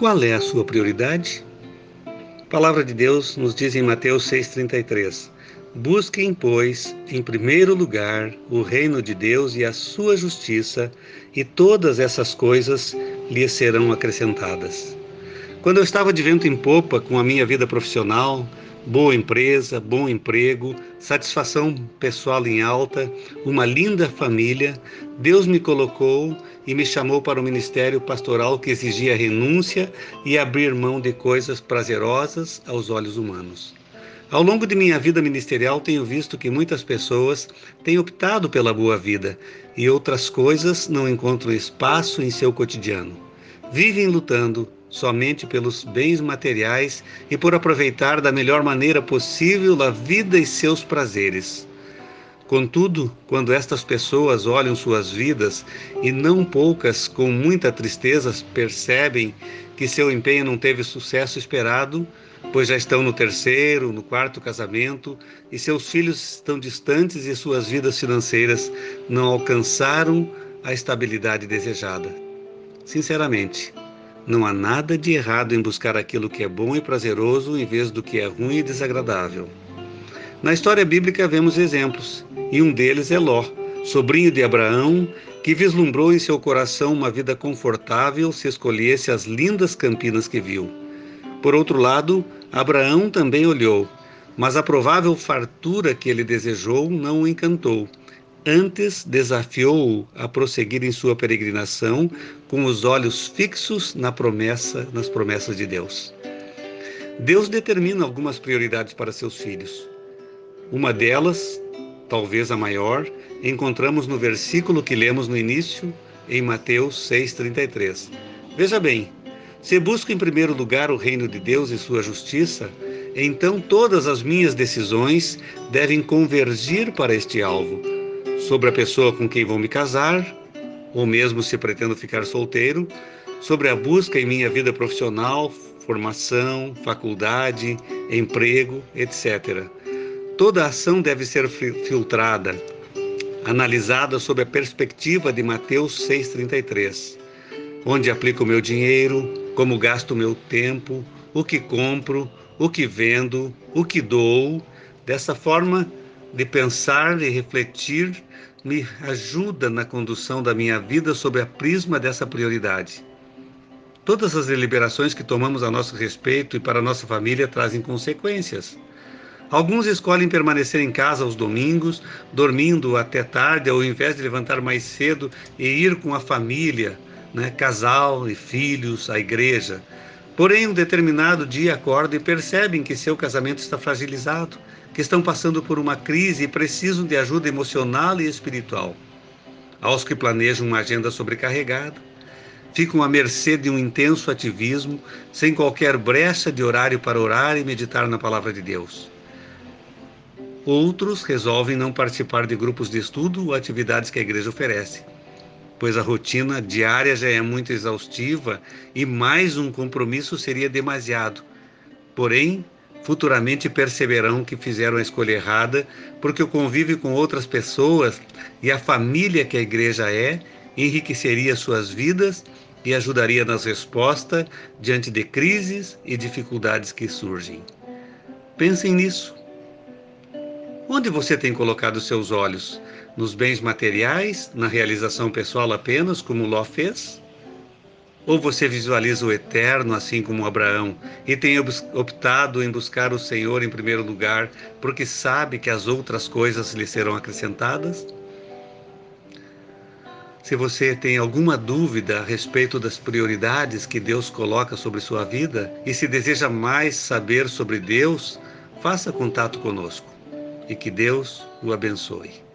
Qual é a sua prioridade? A palavra de Deus nos diz em Mateus 6,33: Busquem, pois, em primeiro lugar o reino de Deus e a sua justiça, e todas essas coisas lhes serão acrescentadas. Quando eu estava de vento em popa com a minha vida profissional, boa empresa, bom emprego, satisfação pessoal em alta, uma linda família, Deus me colocou e me chamou para o ministério pastoral que exigia renúncia e abrir mão de coisas prazerosas aos olhos humanos. Ao longo de minha vida ministerial, tenho visto que muitas pessoas têm optado pela boa vida e outras coisas não encontram espaço em seu cotidiano. Vivem lutando somente pelos bens materiais e por aproveitar da melhor maneira possível a vida e seus prazeres. Contudo, quando estas pessoas olham suas vidas e não poucas com muita tristeza percebem que seu empenho não teve o sucesso esperado, pois já estão no terceiro, no quarto casamento e seus filhos estão distantes e suas vidas financeiras não alcançaram a estabilidade desejada. Sinceramente, não há nada de errado em buscar aquilo que é bom e prazeroso em vez do que é ruim e desagradável. Na história bíblica vemos exemplos, e um deles é Ló, sobrinho de Abraão, que vislumbrou em seu coração uma vida confortável se escolhesse as lindas campinas que viu. Por outro lado, Abraão também olhou, mas a provável fartura que ele desejou não o encantou Antes desafiou-o a prosseguir em sua peregrinação com os olhos fixos na promessa, nas promessas de Deus. Deus determina algumas prioridades para seus filhos. Uma delas, talvez a maior, encontramos no versículo que lemos no início, em Mateus 6,33. Veja bem, se busco em primeiro lugar o reino de Deus e sua justiça, então todas as minhas decisões devem convergir para este alvo sobre a pessoa com quem vou me casar, ou mesmo se pretendo ficar solteiro, sobre a busca em minha vida profissional, formação, faculdade, emprego, etc. Toda ação deve ser filtrada, analisada sob a perspectiva de Mateus 6,33, onde aplico o meu dinheiro, como gasto o meu tempo, o que compro, o que vendo, o que dou. Dessa forma, de pensar e refletir me ajuda na condução da minha vida sob a prisma dessa prioridade. Todas as deliberações que tomamos a nosso respeito e para nossa família trazem consequências. Alguns escolhem permanecer em casa aos domingos, dormindo até tarde, ao invés de levantar mais cedo e ir com a família, né, casal e filhos, à igreja. Porém, um determinado dia acordam e percebem que seu casamento está fragilizado que estão passando por uma crise e precisam de ajuda emocional e espiritual. Aos que planejam uma agenda sobrecarregada, ficam à mercê de um intenso ativismo, sem qualquer brecha de horário para orar e meditar na palavra de Deus. Outros resolvem não participar de grupos de estudo ou atividades que a igreja oferece, pois a rotina diária já é muito exaustiva e mais um compromisso seria demasiado. Porém, futuramente perceberão que fizeram a escolha errada, porque o convívio com outras pessoas e a família que a igreja é enriqueceria suas vidas e ajudaria nas respostas diante de crises e dificuldades que surgem. Pensem nisso. Onde você tem colocado seus olhos? Nos bens materiais, na realização pessoal apenas, como Ló fez? Ou você visualiza o eterno, assim como Abraão, e tem optado em buscar o Senhor em primeiro lugar, porque sabe que as outras coisas lhe serão acrescentadas? Se você tem alguma dúvida a respeito das prioridades que Deus coloca sobre sua vida e se deseja mais saber sobre Deus, faça contato conosco e que Deus o abençoe.